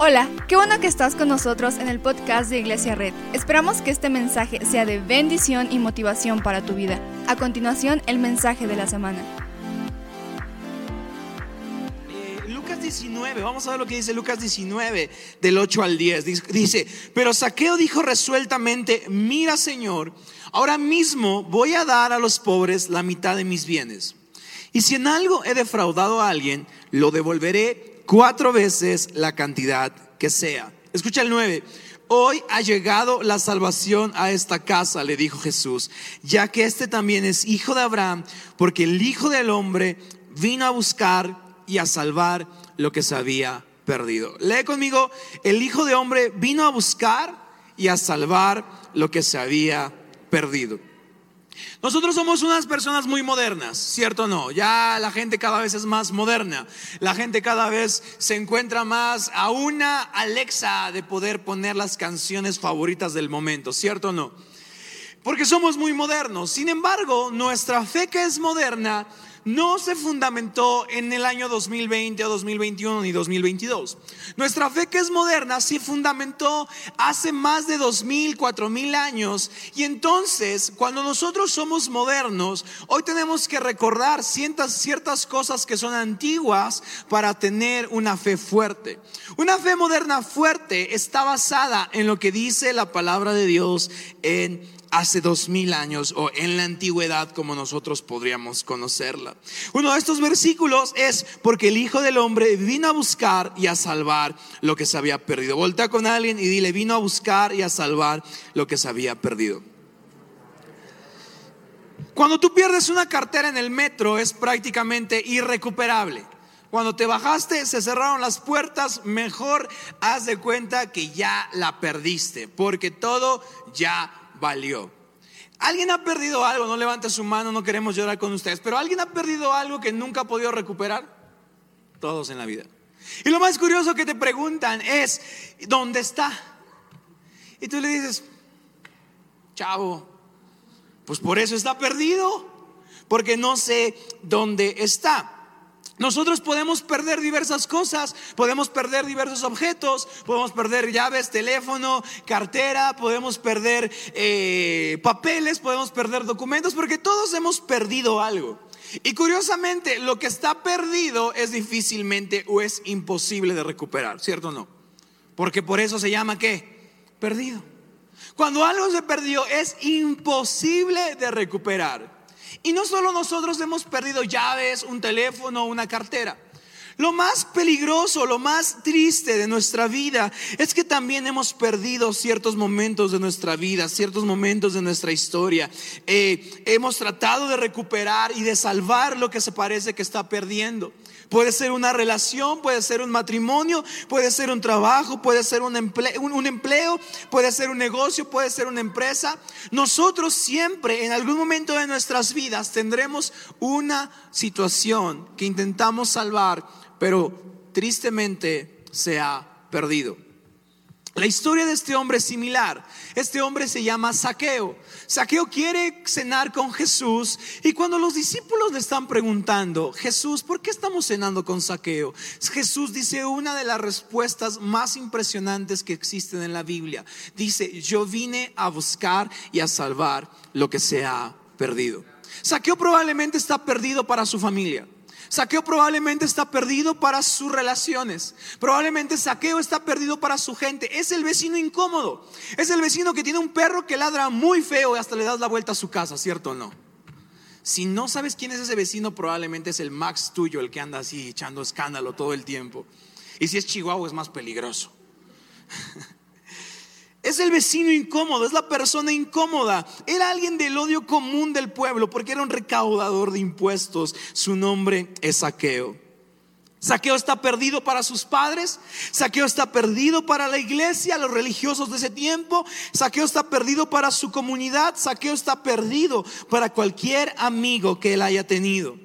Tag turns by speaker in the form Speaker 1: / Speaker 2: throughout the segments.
Speaker 1: Hola, qué bueno que estás con nosotros en el podcast de Iglesia Red. Esperamos que este mensaje sea de bendición y motivación para tu vida. A continuación, el mensaje de la semana.
Speaker 2: Eh, Lucas 19, vamos a ver lo que dice Lucas 19, del 8 al 10. Dice, pero Saqueo dijo resueltamente, mira Señor, ahora mismo voy a dar a los pobres la mitad de mis bienes. Y si en algo he defraudado a alguien, lo devolveré cuatro veces la cantidad que sea. Escucha el 9. Hoy ha llegado la salvación a esta casa, le dijo Jesús, ya que este también es hijo de Abraham, porque el Hijo del Hombre vino a buscar y a salvar lo que se había perdido. Lee conmigo, el Hijo de Hombre vino a buscar y a salvar lo que se había perdido. Nosotros somos unas personas muy modernas, ¿cierto o no? Ya la gente cada vez es más moderna. La gente cada vez se encuentra más a una Alexa de poder poner las canciones favoritas del momento, ¿cierto o no? Porque somos muy modernos. Sin embargo, nuestra fe que es moderna no se fundamentó en el año 2020 o 2021 ni 2022. Nuestra fe que es moderna se fundamentó hace más de 2000, 4000 años y entonces cuando nosotros somos modernos, hoy tenemos que recordar ciertas, ciertas cosas que son antiguas para tener una fe fuerte. Una fe moderna fuerte está basada en lo que dice la palabra de Dios en hace dos mil años o en la antigüedad como nosotros podríamos conocerla. Uno de estos versículos es porque el Hijo del Hombre vino a buscar y a salvar lo que se había perdido. Voltea con alguien y dile, vino a buscar y a salvar lo que se había perdido. Cuando tú pierdes una cartera en el metro es prácticamente irrecuperable. Cuando te bajaste, se cerraron las puertas, mejor haz de cuenta que ya la perdiste, porque todo ya valió. ¿Alguien ha perdido algo? No levante su mano, no queremos llorar con ustedes, pero ¿alguien ha perdido algo que nunca ha podido recuperar? Todos en la vida. Y lo más curioso que te preguntan es, ¿dónde está? Y tú le dices, chavo, pues por eso está perdido, porque no sé dónde está. Nosotros podemos perder diversas cosas, podemos perder diversos objetos, podemos perder llaves, teléfono, cartera, podemos perder eh, papeles, podemos perder documentos, porque todos hemos perdido algo. Y curiosamente, lo que está perdido es difícilmente o es imposible de recuperar, ¿cierto o no? Porque por eso se llama qué? Perdido. Cuando algo se perdió es imposible de recuperar. Y no solo nosotros hemos perdido llaves, un teléfono, una cartera. Lo más peligroso, lo más triste de nuestra vida es que también hemos perdido ciertos momentos de nuestra vida, ciertos momentos de nuestra historia. Eh, hemos tratado de recuperar y de salvar lo que se parece que está perdiendo. Puede ser una relación, puede ser un matrimonio, puede ser un trabajo, puede ser un empleo, un, empleo, puede ser un negocio, puede ser una empresa. Nosotros siempre, en algún momento de nuestras vidas, tendremos una situación que intentamos salvar, pero tristemente se ha perdido. La historia de este hombre es similar. Este hombre se llama Saqueo. Saqueo quiere cenar con Jesús y cuando los discípulos le están preguntando, Jesús, ¿por qué estamos cenando con Saqueo? Jesús dice una de las respuestas más impresionantes que existen en la Biblia. Dice, yo vine a buscar y a salvar lo que se ha perdido. Saqueo probablemente está perdido para su familia. Saqueo probablemente está perdido para sus relaciones. Probablemente Saqueo está perdido para su gente. Es el vecino incómodo. Es el vecino que tiene un perro que ladra muy feo y hasta le das la vuelta a su casa, ¿cierto o no? Si no sabes quién es ese vecino, probablemente es el Max tuyo, el que anda así echando escándalo todo el tiempo. Y si es Chihuahua es más peligroso. Es el vecino incómodo, es la persona incómoda. Era alguien del odio común del pueblo porque era un recaudador de impuestos. Su nombre es Saqueo. Saqueo está perdido para sus padres, Saqueo está perdido para la iglesia, los religiosos de ese tiempo, Saqueo está perdido para su comunidad, Saqueo está perdido para cualquier amigo que él haya tenido.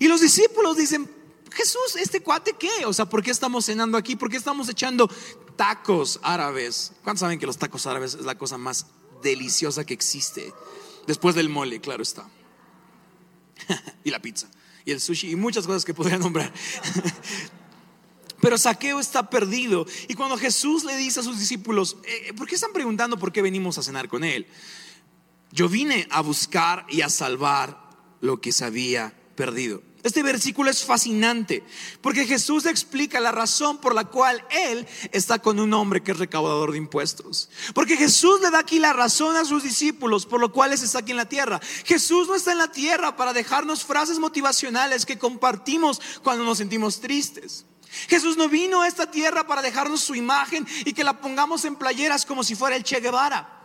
Speaker 2: Y los discípulos dicen, Jesús, ¿este cuate qué? O sea, ¿por qué estamos cenando aquí? ¿Por qué estamos echando tacos árabes. ¿Cuántos saben que los tacos árabes es la cosa más deliciosa que existe? Después del mole, claro está. y la pizza. Y el sushi y muchas cosas que podría nombrar. Pero Saqueo está perdido. Y cuando Jesús le dice a sus discípulos, eh, ¿por qué están preguntando por qué venimos a cenar con él? Yo vine a buscar y a salvar lo que se había perdido. Este versículo es fascinante porque Jesús explica la razón por la cual Él está con un hombre que es recaudador de impuestos. Porque Jesús le da aquí la razón a sus discípulos por lo cual está aquí en la tierra. Jesús no está en la tierra para dejarnos frases motivacionales que compartimos cuando nos sentimos tristes. Jesús no vino a esta tierra para dejarnos su imagen y que la pongamos en playeras como si fuera el Che Guevara.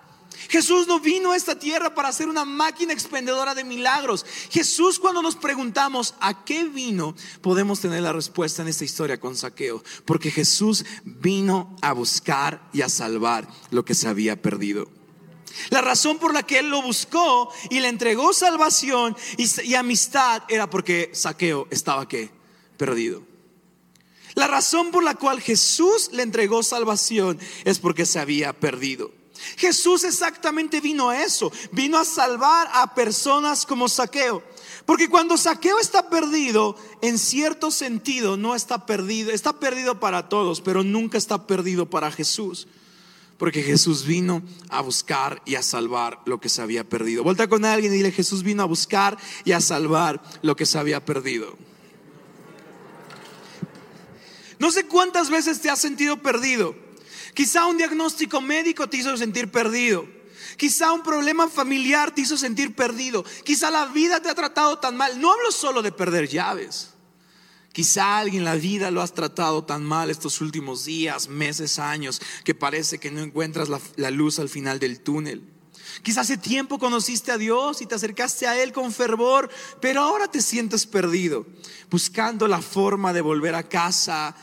Speaker 2: Jesús no vino a esta tierra para ser una máquina expendedora de milagros. Jesús cuando nos preguntamos a qué vino, podemos tener la respuesta en esta historia con saqueo. Porque Jesús vino a buscar y a salvar lo que se había perdido. La razón por la que él lo buscó y le entregó salvación y, amistad era porque saqueo estaba perdido. La razón por la cual Jesús le entregó salvación es porque se había perdido. Jesús exactamente vino a eso, vino a salvar a personas como Saqueo. Porque cuando Saqueo está perdido, en cierto sentido no está perdido, está perdido para todos, pero nunca está perdido para Jesús. Porque Jesús vino a buscar y a salvar lo que se había perdido. Vuelta con alguien y dile, Jesús vino a buscar y a salvar lo que se había perdido. No sé cuántas veces te has sentido perdido. Quizá un diagnóstico médico te hizo sentir perdido. Quizá un problema familiar te hizo sentir perdido. Quizá la vida te ha tratado tan mal. No hablo solo de perder llaves. Quizá alguien la vida lo has tratado tan mal estos últimos días, meses, años, que parece que no encuentras la, la luz al final del túnel. Quizá hace tiempo conociste a Dios y te acercaste a Él con fervor, pero ahora te sientes perdido, buscando la forma de volver a casa,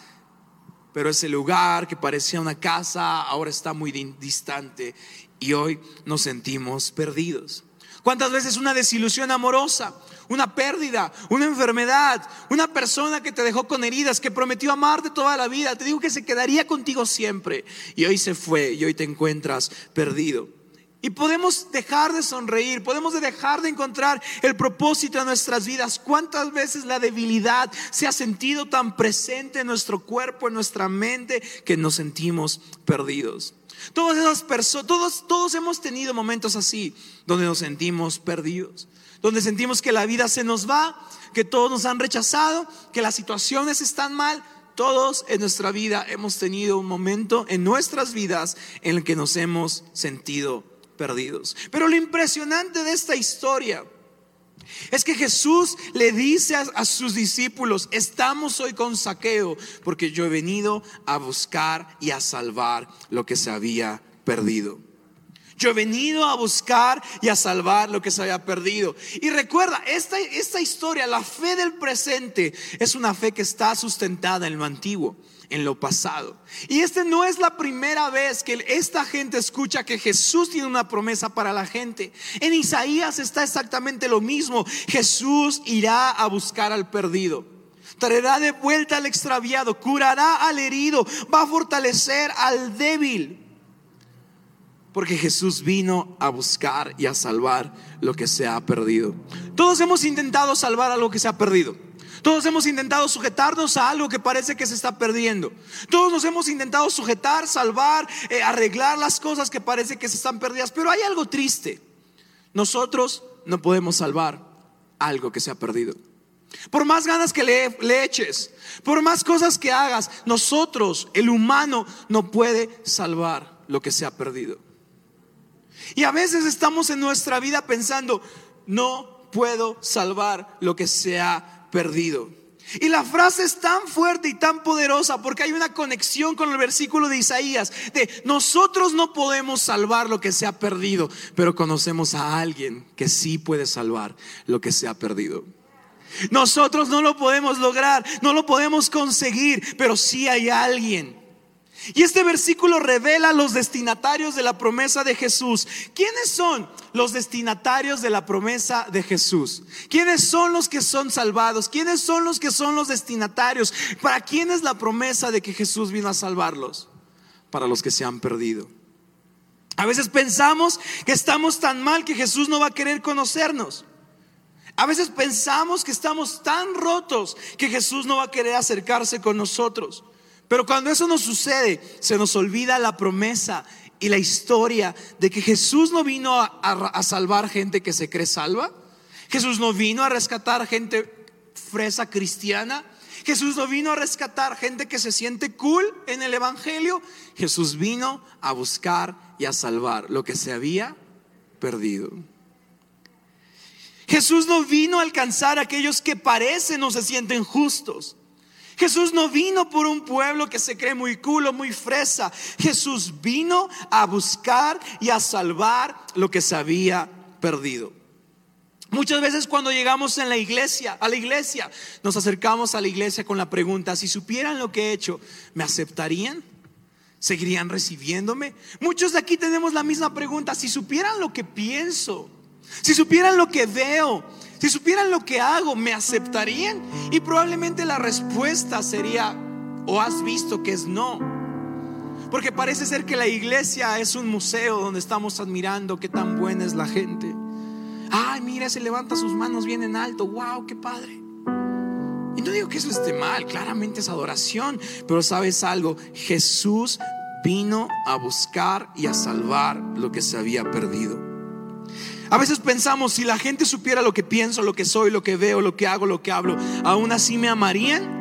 Speaker 2: pero ese lugar que parecía una casa ahora está muy distante y hoy nos sentimos perdidos. ¿Cuántas veces una desilusión amorosa, una pérdida, una enfermedad, una persona que te dejó con heridas, que prometió amarte toda la vida, te dijo que se quedaría contigo siempre y hoy se fue y hoy te encuentras perdido? Y podemos dejar de sonreír, podemos dejar de encontrar el propósito de nuestras vidas. ¿Cuántas veces la debilidad se ha sentido tan presente en nuestro cuerpo, en nuestra mente, que nos sentimos perdidos? Todas esas personas, todos, todos hemos tenido momentos así, donde nos sentimos perdidos, donde sentimos que la vida se nos va, que todos nos han rechazado, que las situaciones están mal. Todos en nuestra vida hemos tenido un momento en nuestras vidas en el que nos hemos sentido perdidos. Pero lo impresionante de esta historia es que Jesús le dice a, sus discípulos, estamos hoy con saqueo porque yo he venido a buscar y a salvar lo que se había perdido. Yo he venido a buscar y a salvar lo que se había perdido. Y recuerda, esta, esta historia, la fe del presente, es una fe que está sustentada en lo antiguo en lo pasado. Y este no es la primera vez que esta gente escucha que Jesús tiene una promesa para la gente. En Isaías está exactamente lo mismo. Jesús irá a buscar al perdido. Traerá de vuelta al extraviado, curará al herido, va a fortalecer al débil. Porque Jesús vino a buscar y a salvar lo que se ha perdido. Todos hemos intentado salvar a lo que se ha perdido. Todos hemos intentado sujetarnos a algo que parece que se está perdiendo. Todos nos hemos intentado sujetar, salvar, eh, arreglar las cosas que parece que se están perdidas. Pero hay algo triste. Nosotros no podemos salvar algo que se ha perdido. Por más ganas que le, le, eches, por más cosas que hagas, nosotros, el humano, no puede salvar lo que se ha perdido. Y a veces estamos en nuestra vida pensando, no puedo salvar lo que se ha perdido. Y la frase es tan fuerte y tan poderosa porque hay una conexión con el versículo de Isaías de nosotros no podemos salvar lo que se ha perdido, pero conocemos a alguien que sí puede salvar lo que se ha perdido. Nosotros no lo podemos lograr, no lo podemos conseguir, pero sí hay alguien y este versículo revela los destinatarios de la promesa de Jesús. ¿Quiénes son los destinatarios de la promesa de Jesús? ¿Quiénes son los que son salvados? ¿Quiénes son los que son los destinatarios? ¿Para quién es la promesa de que Jesús vino a salvarlos? Para los que se han perdido. A veces pensamos que estamos tan mal que Jesús no va a querer conocernos. A veces pensamos que estamos tan rotos que Jesús no va a querer acercarse con nosotros. Pero cuando eso nos sucede, se nos olvida la promesa y la historia de que Jesús no vino a, salvar gente que se cree salva. Jesús no vino a rescatar gente fresa cristiana. Jesús no vino a rescatar gente que se siente cool en el Evangelio. Jesús vino a buscar y a salvar lo que se había perdido. Jesús no vino a alcanzar a aquellos que parecen o se sienten justos. Jesús no vino por un pueblo que se cree muy culo, muy fresa. Jesús vino a buscar y a salvar lo que se había perdido. Muchas veces cuando llegamos en la iglesia, a la iglesia, nos acercamos a la iglesia con la pregunta, si supieran lo que he hecho, ¿me aceptarían? ¿Seguirían recibiéndome? Muchos de aquí tenemos la misma pregunta, si supieran lo que pienso, si supieran lo que veo, si supieran lo que hago, ¿me aceptarían? Y probablemente la respuesta sería, o has visto que es no. Porque parece ser que la iglesia es un museo donde estamos admirando qué tan buena es la gente. Ay, mira, se levanta sus manos bien en alto. Wow, qué padre. Y no digo que eso esté mal, claramente es adoración. Pero sabes algo, Jesús vino a buscar y a salvar lo que se había perdido. A veces pensamos, si la gente supiera lo que pienso, lo que soy, lo que veo, lo que hago, lo que hablo, ¿aún así me amarían?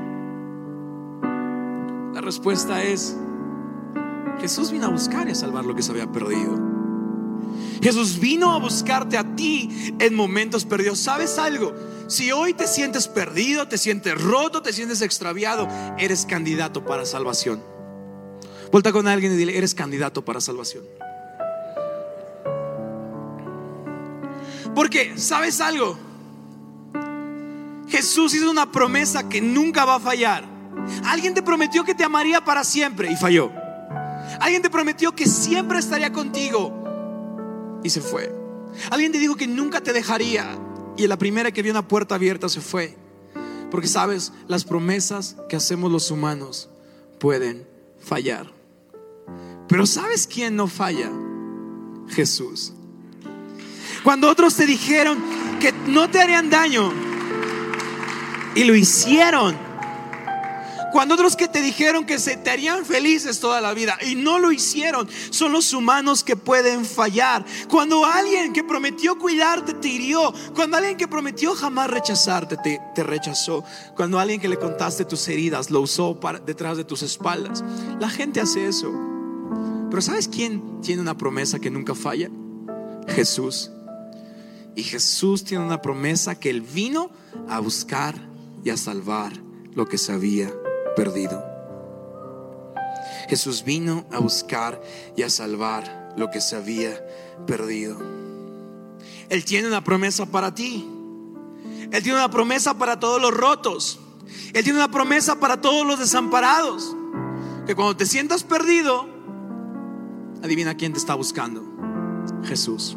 Speaker 2: La respuesta es, Jesús vino a buscar y a salvar lo que se había perdido. Jesús vino a buscarte a ti en momentos perdidos. ¿Sabes algo? Si hoy te sientes perdido, te sientes roto, te sientes extraviado, eres candidato para salvación. Vuelta con alguien y dile, eres candidato para salvación. Porque, ¿sabes algo? Jesús hizo una promesa que nunca va a fallar. Alguien te prometió que te amaría para siempre y falló. Alguien te prometió que siempre estaría contigo y se fue. Alguien te dijo que nunca te dejaría y en la primera que vio una puerta abierta se fue. Porque sabes, las promesas que hacemos los humanos pueden fallar. Pero ¿sabes quién no falla? Jesús. Cuando otros te dijeron que no te harían daño y lo hicieron. Cuando otros que te dijeron que se te harían felices toda la vida y no lo hicieron, son los humanos que pueden fallar. Cuando alguien que prometió cuidarte te hirió, cuando alguien que prometió jamás rechazarte te, rechazó, cuando alguien que le contaste tus heridas lo usó para, detrás de tus espaldas, la gente hace eso. Pero ¿sabes quién tiene una promesa que nunca falla? Jesús. Y Jesús tiene una promesa que Él vino a buscar y a salvar lo que se había perdido. Jesús vino a buscar y a salvar lo que se había perdido. Él tiene una promesa para ti. Él tiene una promesa para todos los rotos. Él tiene una promesa para todos los desamparados. Que cuando te sientas perdido, adivina quién te está buscando. Jesús.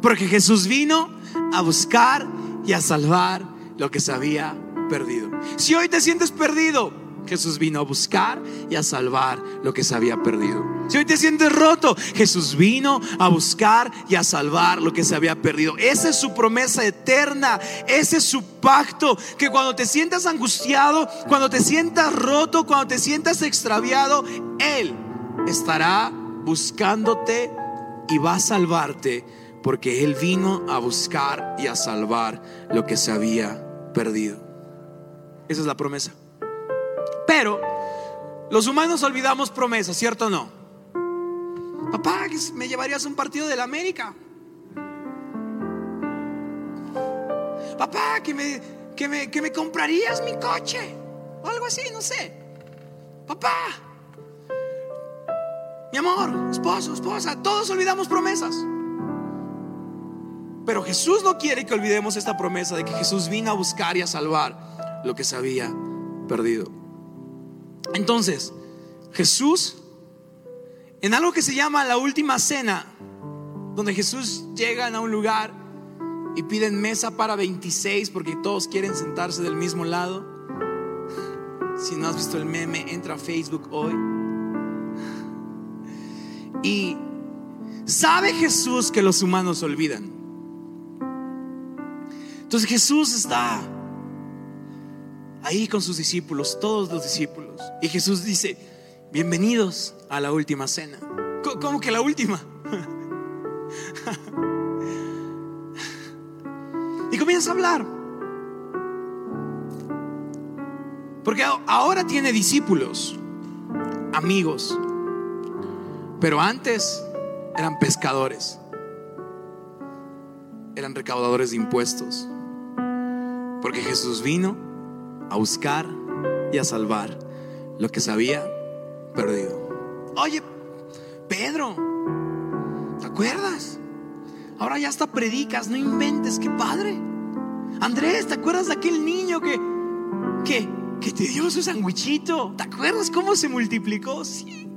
Speaker 2: Porque Jesús vino a buscar y a salvar lo que se había perdido. Si hoy te sientes perdido, Jesús vino a buscar y a salvar lo que se había perdido. Si hoy te sientes roto, Jesús vino a buscar y a salvar lo que se había perdido. Esa es su promesa eterna, ese es su pacto, que cuando te sientas angustiado, cuando te sientas roto, cuando te sientas extraviado, Él estará buscándote y va a salvarte porque Él vino a buscar y a salvar lo que se había perdido. Esa es la promesa. Pero los humanos olvidamos promesas, ¿cierto o no? Papá, me llevarías a un partido de la América. Papá, que me, que me, que me comprarías mi coche. O algo así, no sé. Papá, mi amor, esposo, esposa, todos olvidamos promesas. Pero Jesús no quiere que olvidemos esta promesa de que Jesús vino a buscar y a salvar lo que se había perdido. Entonces, Jesús, en algo que se llama la última cena, donde Jesús llega a un lugar y piden mesa para 26 porque todos quieren sentarse del mismo lado. Si no has visto el meme, entra a Facebook hoy. Y sabe Jesús que los humanos olvidan. Entonces Jesús está ahí con sus discípulos, todos los discípulos. Y Jesús dice, Bienvenidos a la última cena. ¿Cómo que la última? y comienza a hablar. Porque ahora tiene discípulos, amigos, pero antes eran pescadores, eran recaudadores de impuestos. Porque Jesús vino a buscar y a salvar lo que se había perdido. Oye, Pedro, ¿te acuerdas? Ahora ya hasta predicas, no inventes, qué padre. Andrés, ¿te acuerdas de aquel niño que, que, que te dio su sandwichito? ¿Te acuerdas cómo se multiplicó? Sí.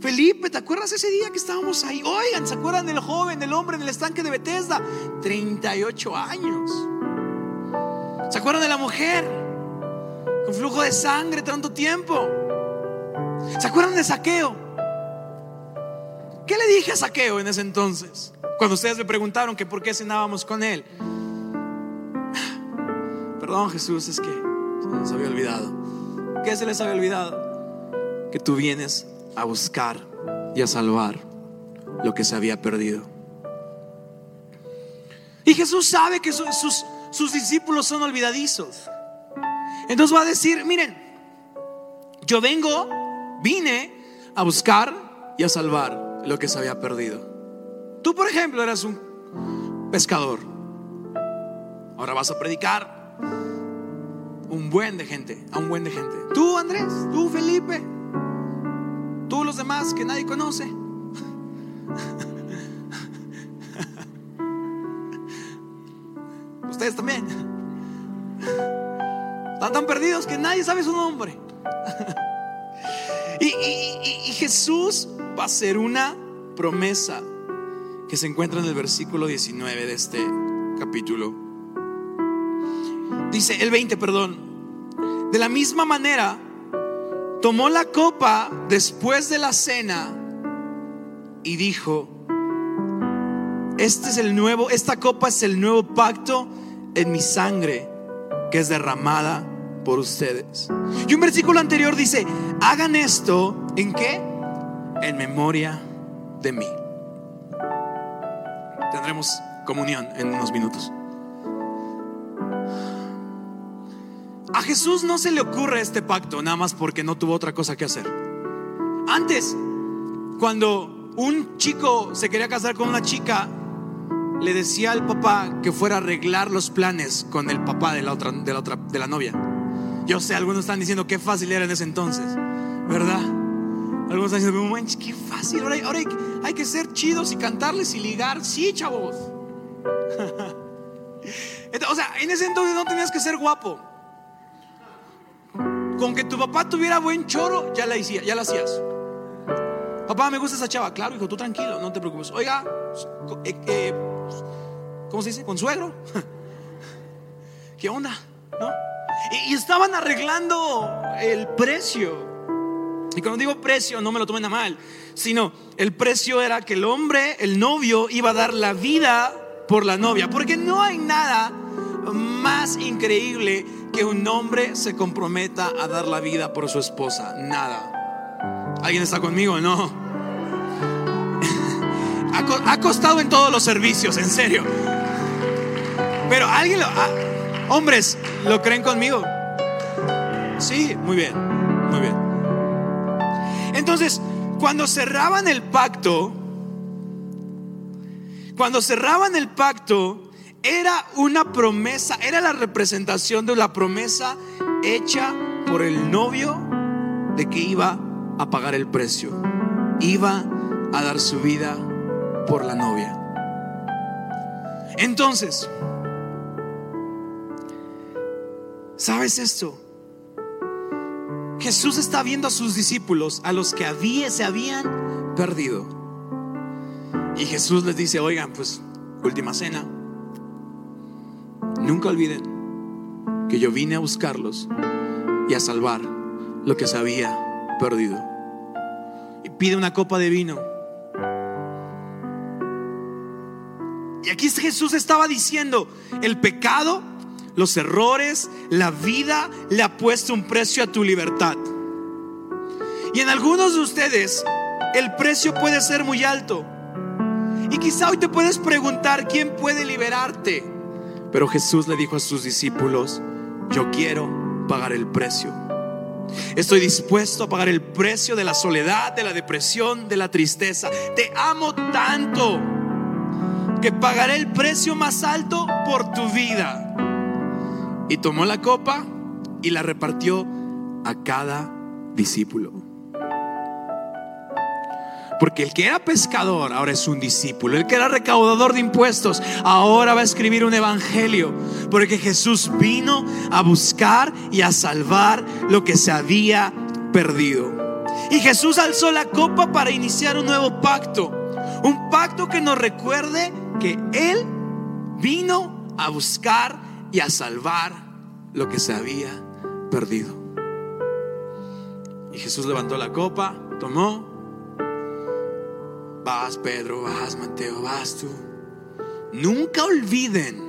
Speaker 2: Felipe, ¿te acuerdas ese día que estábamos ahí? Oigan, ¿se acuerdan del joven, del hombre en el estanque de Bethesda? 38 años. ¿Se acuerdan de la mujer con flujo de sangre tanto tiempo? ¿Se acuerdan de Saqueo? ¿Qué le dije a Saqueo en ese entonces? Cuando ustedes me preguntaron que por qué cenábamos con él. Perdón Jesús, es que se les había olvidado. ¿Qué se les había olvidado? Que tú vienes a buscar y a salvar lo que se había perdido. Y Jesús sabe que sus, sus, discípulos son olvidadizos. Entonces va a decir, miren, yo vengo, vine a buscar y a salvar lo que se había perdido. Tú, por ejemplo, eras un pescador. Ahora vas a predicar un buen de gente, a un buen de gente. Tú, Andrés, tú, Felipe, Tú los demás que nadie conoce. Ustedes también. Están tan perdidos que nadie sabe su nombre. y, Jesús va a hacer una promesa que se encuentra en el versículo 19 de este capítulo. Dice el 20, perdón. De la misma manera, tomó la copa después de la cena y dijo, este es el nuevo, esta copa es el nuevo pacto en mi sangre que es derramada por ustedes. Y un versículo anterior dice, hagan esto en qué? En memoria de mí. Tendremos comunión en unos minutos. A Jesús no se le ocurre este pacto nada más porque no tuvo otra cosa que hacer. Antes, cuando un chico se quería casar con una chica, le decía al papá que fuera a arreglar los planes con el papá de la otra, de la otra, de la novia. Yo sé, algunos están diciendo qué fácil era en ese entonces, ¿verdad? Algunos están diciendo, qué fácil, ahora, hay, que ser chidos y cantarles y ligar. Sí, chavos. o sea, en ese entonces no tenías que ser guapo. Con que tu papá tuviera buen choro, ya la, hacía, ya la hacías. Papá, me gusta esa chava. Claro, hijo, tú tranquilo, no te preocupes. Oiga, eh, eh, ¿cómo se dice? ¿Consuegro? ¿Qué onda? Y, estaban arreglando el precio. Y cuando digo precio, no me lo tomen a mal, sino el precio era que el hombre, el novio, iba a dar la vida por la novia. Porque no hay nada más increíble que un hombre se comprometa a dar la vida por su esposa. Nada. ¿Alguien está conmigo? No. Ha, costado en todos los servicios, en serio. Pero alguien lo... Ah, hombres, ¿lo creen conmigo? Sí, muy bien, muy bien. Entonces, cuando cerraban el pacto, cuando cerraban el pacto, era una promesa, era la representación de la promesa hecha por el novio de que iba a pagar el precio, iba a dar su vida por la novia. Entonces, ¿sabes esto? Jesús está viendo a sus discípulos, a los que había, se habían perdido. Y Jesús les dice, oigan, pues última cena Nunca olviden que yo vine a buscarlos y a salvar lo que se había perdido. Y pide una copa de vino. Y aquí Jesús estaba diciendo, el pecado, los errores, la vida le ha puesto un precio a tu libertad. Y en algunos de ustedes el precio puede ser muy alto. Y quizá hoy te puedes preguntar quién puede liberarte. Pero Jesús le dijo a sus discípulos, yo quiero pagar el precio. Estoy dispuesto a pagar el precio de la soledad, de la depresión, de la tristeza. Te amo tanto que pagaré el precio más alto por tu vida. Y tomó la copa y la repartió a cada discípulo. Porque el que era pescador ahora es un discípulo. El que era recaudador de impuestos ahora va a escribir un evangelio. Porque Jesús vino a buscar y a salvar lo que se había perdido. Y Jesús alzó la copa para iniciar un nuevo pacto. Un pacto que nos recuerde que Él vino a buscar y a salvar lo que se había perdido. Y Jesús levantó la copa, tomó Vas Pedro, vas Mateo, vas tú. Nunca olviden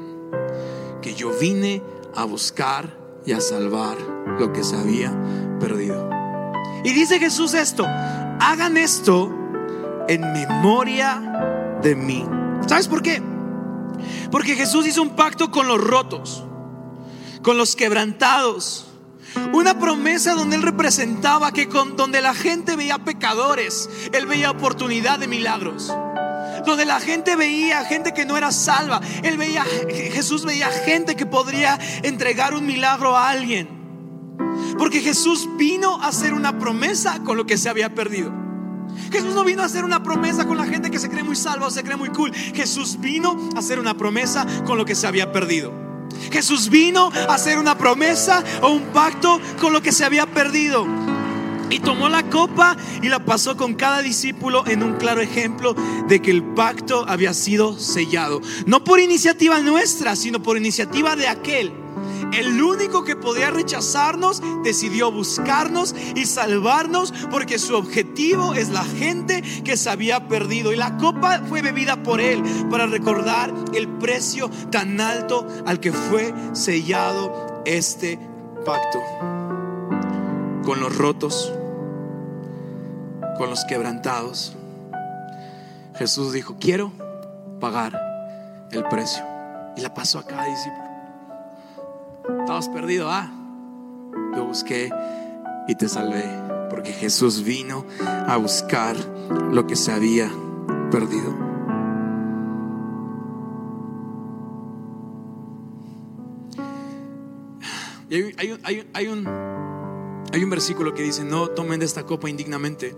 Speaker 2: que yo vine a buscar y a salvar lo que se había perdido. Y dice Jesús esto, hagan esto en memoria de mí. ¿Sabes por qué? Porque Jesús hizo un pacto con los rotos, con los quebrantados, una promesa donde Él representaba que con, donde la gente veía pecadores, Él veía oportunidad de milagros. Donde la gente veía gente que no era salva, Él veía, Jesús veía gente que podría entregar un milagro a alguien. Porque Jesús vino a hacer una promesa con lo que se había perdido. Jesús no vino a hacer una promesa con la gente que se cree muy salva o se cree muy cool. Jesús vino a hacer una promesa con lo que se había perdido. Jesús vino a hacer una promesa o un pacto con lo que se había perdido. Y tomó la copa y la pasó con cada discípulo en un claro ejemplo de que el pacto había sido sellado. No por iniciativa nuestra, sino por iniciativa de aquel el único que podía rechazarnos decidió buscarnos y salvarnos porque su objetivo es la gente que se había perdido. Y la copa fue bebida por él para recordar el precio tan alto al que fue sellado este pacto. Con los rotos, con los quebrantados. Jesús dijo, quiero pagar el precio. Y la pasó a cada discípulo. Estabas perdido, ah. Yo busqué y te salvé. Porque Jesús vino a buscar lo que se había perdido. hay, hay, un, hay un versículo que dice, no tomen de esta copa indignamente.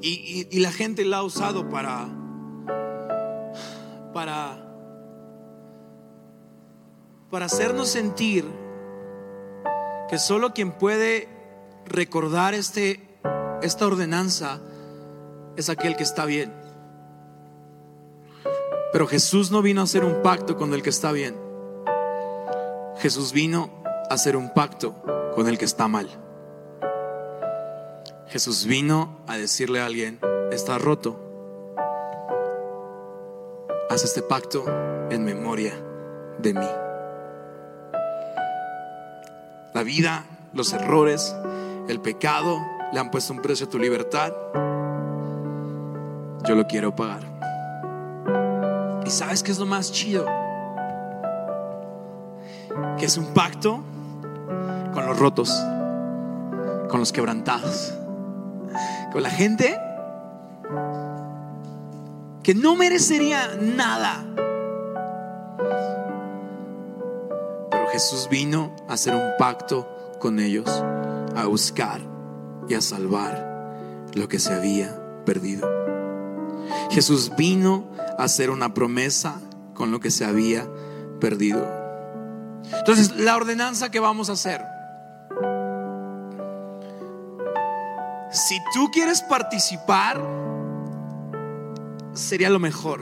Speaker 2: Y, y, la gente la ha usado para, para para hacernos sentir que solo quien puede recordar este, esta ordenanza es aquel que está bien. Pero Jesús no vino a hacer un pacto con el que está bien. Jesús vino a hacer un pacto con el que está mal. Jesús vino a decirle a alguien, está roto. Haz este pacto en memoria de mí. La vida, los errores, el pecado le han puesto un precio a tu libertad. Yo lo quiero pagar. ¿Y sabes qué es lo más chido? Que es un pacto con los rotos, con los quebrantados, con la gente que no merecería nada Jesús vino a hacer un pacto con ellos, a buscar y a salvar lo que se había perdido. Jesús vino a hacer una promesa con lo que se había perdido. Entonces, la ordenanza que vamos a hacer. Si tú quieres participar, sería lo mejor.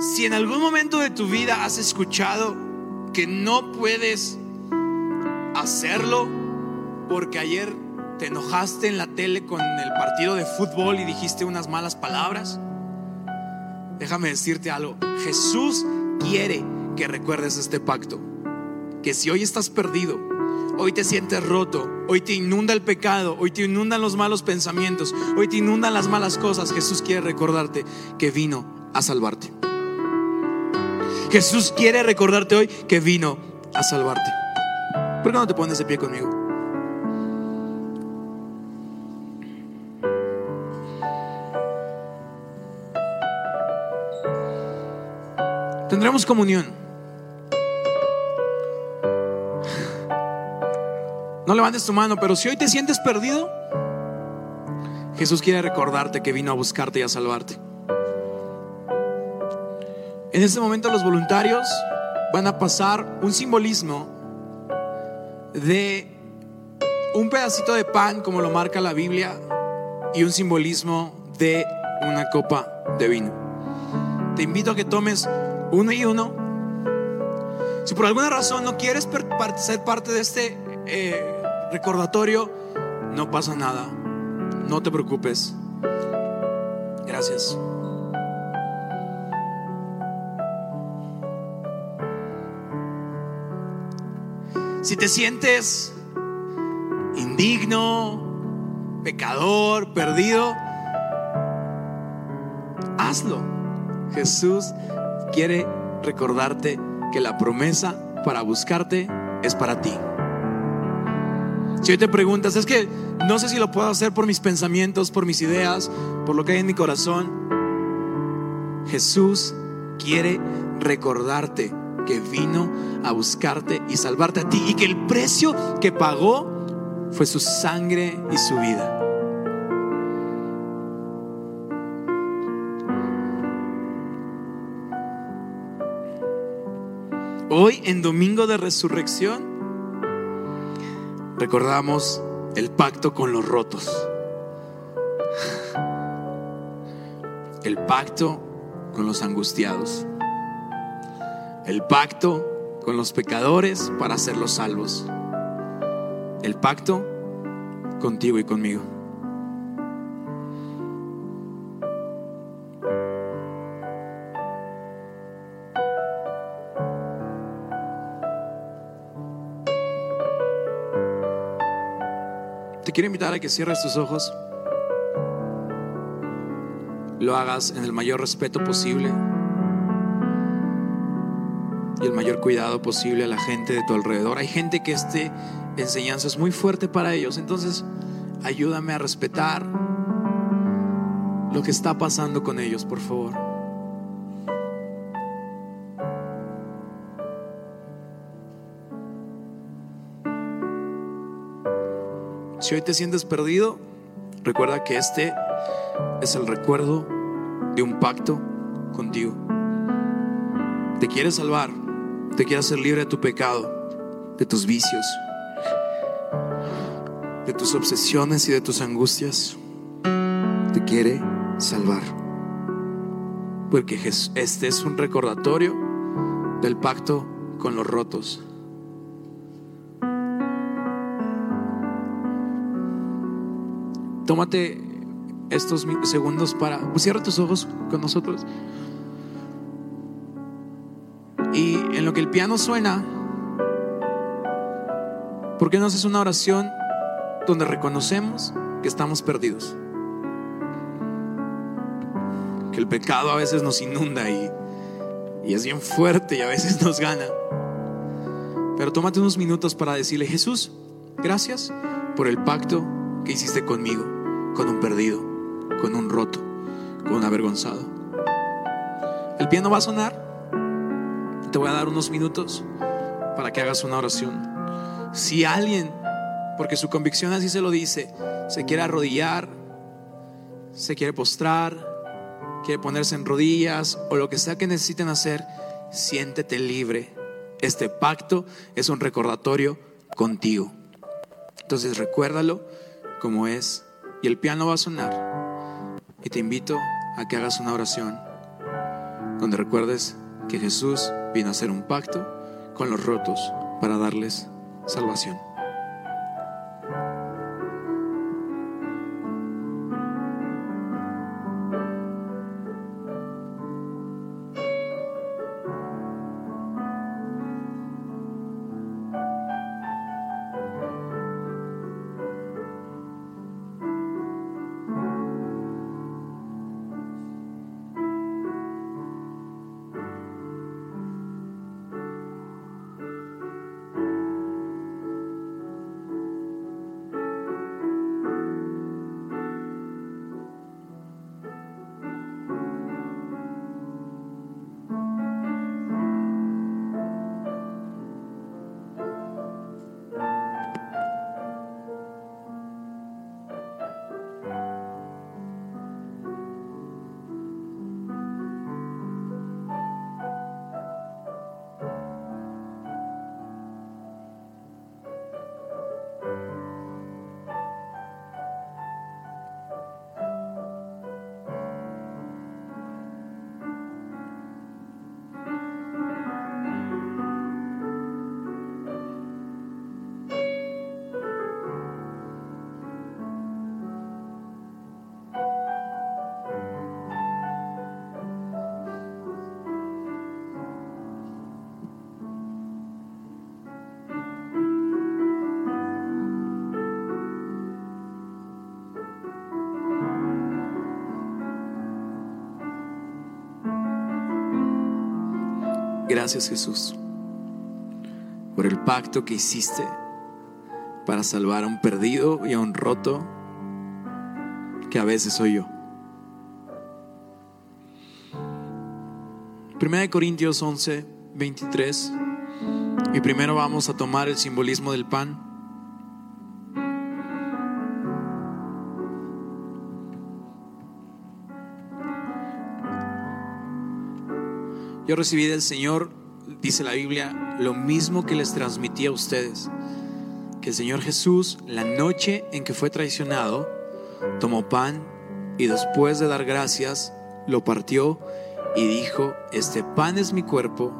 Speaker 2: Si en algún momento de tu vida has escuchado que no puedes hacerlo porque ayer te enojaste en la tele con el partido de fútbol y dijiste unas malas palabras. Déjame decirte algo. Jesús quiere que recuerdes este pacto. Que si hoy estás perdido hoy te sientes roto, hoy te inunda el pecado, hoy te inundan los malos pensamientos, hoy te inundan las malas cosas, Jesús quiere recordarte que vino a salvarte. Jesús quiere recordarte hoy que vino a salvarte. ¿Por qué no te pones de pie conmigo? Tendremos comunión. No levantes tu mano, pero si hoy te sientes perdido, Jesús quiere recordarte que vino a buscarte y a salvarte. En este momento los voluntarios van a pasar un simbolismo de un pedacito de pan, como lo marca la Biblia, y un simbolismo de una copa de vino. Te invito a que tomes uno y uno. Si por alguna razón no quieres ser parte de este eh, recordatorio, no pasa nada. No te preocupes. Gracias. Si te sientes indigno, pecador, perdido, hazlo. Jesús quiere recordarte que la promesa para buscarte es para ti. Si hoy te preguntas, es que no sé si lo puedo hacer por mis pensamientos, por mis ideas, por lo que hay en mi corazón, Jesús quiere recordarte que vino a buscarte y salvarte a ti y que el precio que pagó fue su sangre y su vida. Hoy en Domingo de Resurrección recordamos el pacto con los rotos. El pacto con los angustiados. El pacto con los pecadores para hacerlos salvos. El pacto contigo y conmigo. Te quiero invitar a que cierres tus ojos. Lo hagas en el mayor respeto posible y el mayor cuidado posible a la gente de tu alrededor. Hay gente que este enseñanza es muy fuerte para ellos, entonces ayúdame a respetar lo que está pasando con ellos, por favor. Si hoy te sientes perdido, recuerda que este es el recuerdo de un pacto contigo. Te quiere salvar, te quiere hacer libre de tu pecado, de tus vicios, de tus obsesiones y de tus angustias. Te quiere salvar. Porque este es un recordatorio del pacto con los rotos. Tómate estos segundos para... Cierra tus ojos con nosotros. Que el piano suena, ¿por qué no haces una oración donde reconocemos que estamos perdidos? Que el pecado a veces nos inunda y es bien fuerte y a veces nos gana. Pero tómate unos minutos para decirle, Jesús, gracias por el pacto que hiciste conmigo con un perdido, con un roto, con un avergonzado. El piano va a sonar. Te voy a dar unos minutos para que hagas una oración. Si alguien, porque su convicción así se lo dice, se quiere arrodillar, se quiere postrar, quiere ponerse en rodillas o lo que sea que necesiten hacer, siéntete libre. Este pacto es un recordatorio contigo. Entonces recuérdalo como es y el piano va a sonar. Y te invito a que hagas una oración donde recuerdes que Jesús vino a hacer un pacto con los rotos para darles salvación. Gracias Jesús por el pacto que hiciste para salvar a un perdido y a un roto que a veces soy yo. Primera de Corintios 11, 23. Y primero vamos a tomar el simbolismo del pan. Yo recibí del Señor, dice la Biblia, lo mismo que les transmití a ustedes. Que el Señor Jesús, la noche en que fue traicionado, tomó pan y después de dar gracias, lo partió y dijo, este pan es mi cuerpo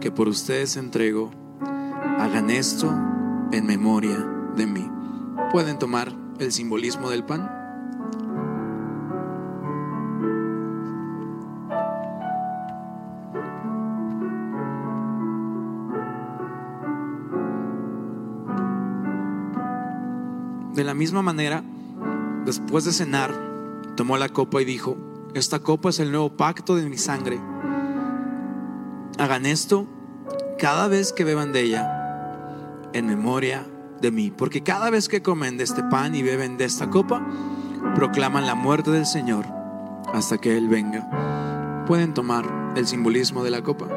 Speaker 2: que por ustedes entrego. Hagan esto en memoria de mí. ¿Pueden tomar el simbolismo del pan? Misma manera, después de cenar, tomó la copa y dijo, esta copa es el nuevo pacto de mi sangre. Hagan esto cada vez que beban de ella en memoria de mí, porque cada vez que comen de este pan y beben de esta copa, proclaman la muerte del Señor hasta que Él venga. Pueden tomar el simbolismo de la copa.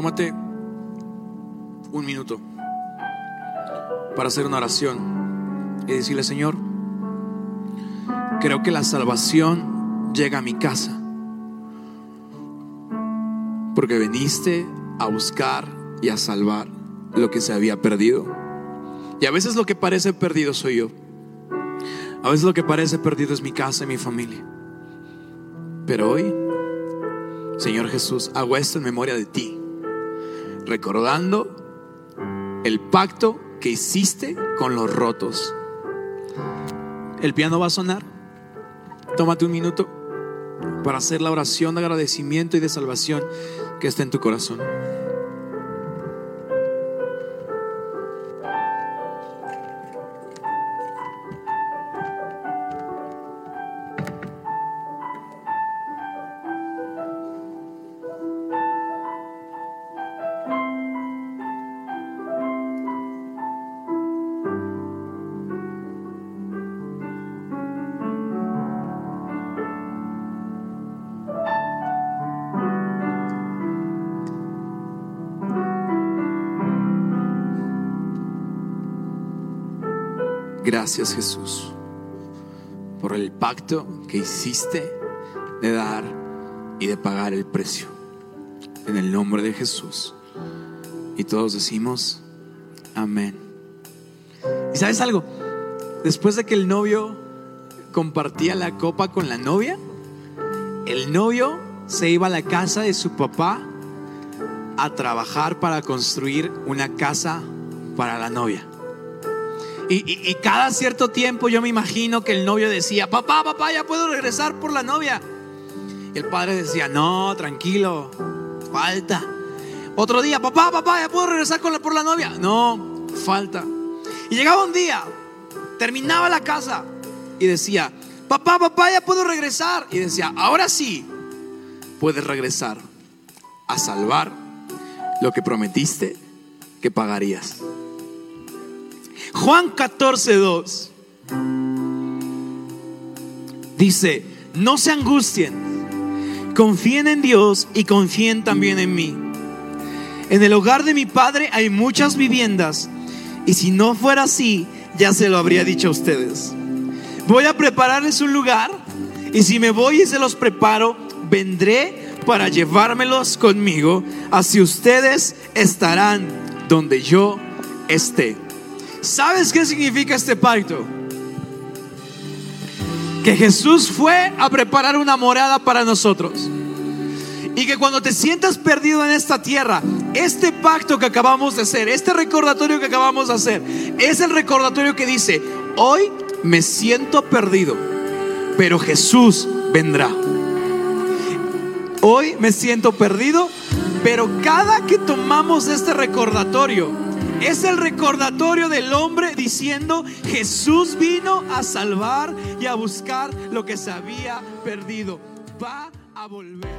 Speaker 2: Tómate un minuto para hacer una oración y decirle, Señor, creo que la salvación llega a mi casa porque viniste a buscar y a salvar lo que se había perdido. Y a veces lo que parece perdido soy yo. A veces lo que parece perdido es mi casa y mi familia. Pero hoy, Señor Jesús, hago esto en memoria de ti recordando el pacto que hiciste con los rotos. El piano va a sonar. Tómate un minuto para hacer la oración de agradecimiento y de salvación que está en tu corazón. Gracias Jesús por el pacto que hiciste de dar y de pagar el precio. En el nombre de Jesús. Y todos decimos, amén. ¿Y sabes algo? Después de que el novio compartía la copa con la novia, el novio se iba a la casa de su papá a trabajar para construir una casa para la novia. Y, cada cierto tiempo yo me imagino que el novio decía, papá, papá, ya puedo regresar por la novia. Y el padre decía, no, tranquilo, falta. Otro día, papá, papá, ya puedo regresar con la, por la novia. No, falta. Y llegaba un día, terminaba la casa y decía, papá, papá, ya puedo regresar. Y decía, ahora sí, puedes regresar a salvar lo que prometiste que pagarías. Juan 14, 2 dice, no se angustien, confíen en Dios y confíen también en mí. En el hogar de mi padre hay muchas viviendas y si no fuera así, ya se lo habría dicho a ustedes. Voy a prepararles un lugar y si me voy y se los preparo, vendré para llevármelos conmigo, así ustedes estarán donde yo esté. ¿Sabes qué significa este pacto? Que Jesús fue a preparar una morada para nosotros. Y que cuando te sientas perdido en esta tierra, este pacto que acabamos de hacer, este recordatorio que acabamos de hacer, es el recordatorio que dice, hoy me siento perdido, pero Jesús vendrá. Hoy me siento perdido, pero cada que tomamos este recordatorio, Es el recordatorio del hombre diciendo, Jesús vino a salvar y a buscar lo que se había perdido. Va a volver.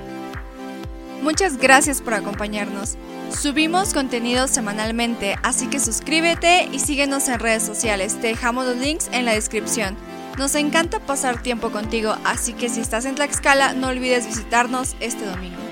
Speaker 1: Muchas gracias por acompañarnos. Subimos contenido semanalmente, así que suscríbete y síguenos en redes sociales. Te dejamos los links en la descripción. Nos encanta pasar tiempo contigo, así que si estás en Tlaxcala no olvides visitarnos este domingo.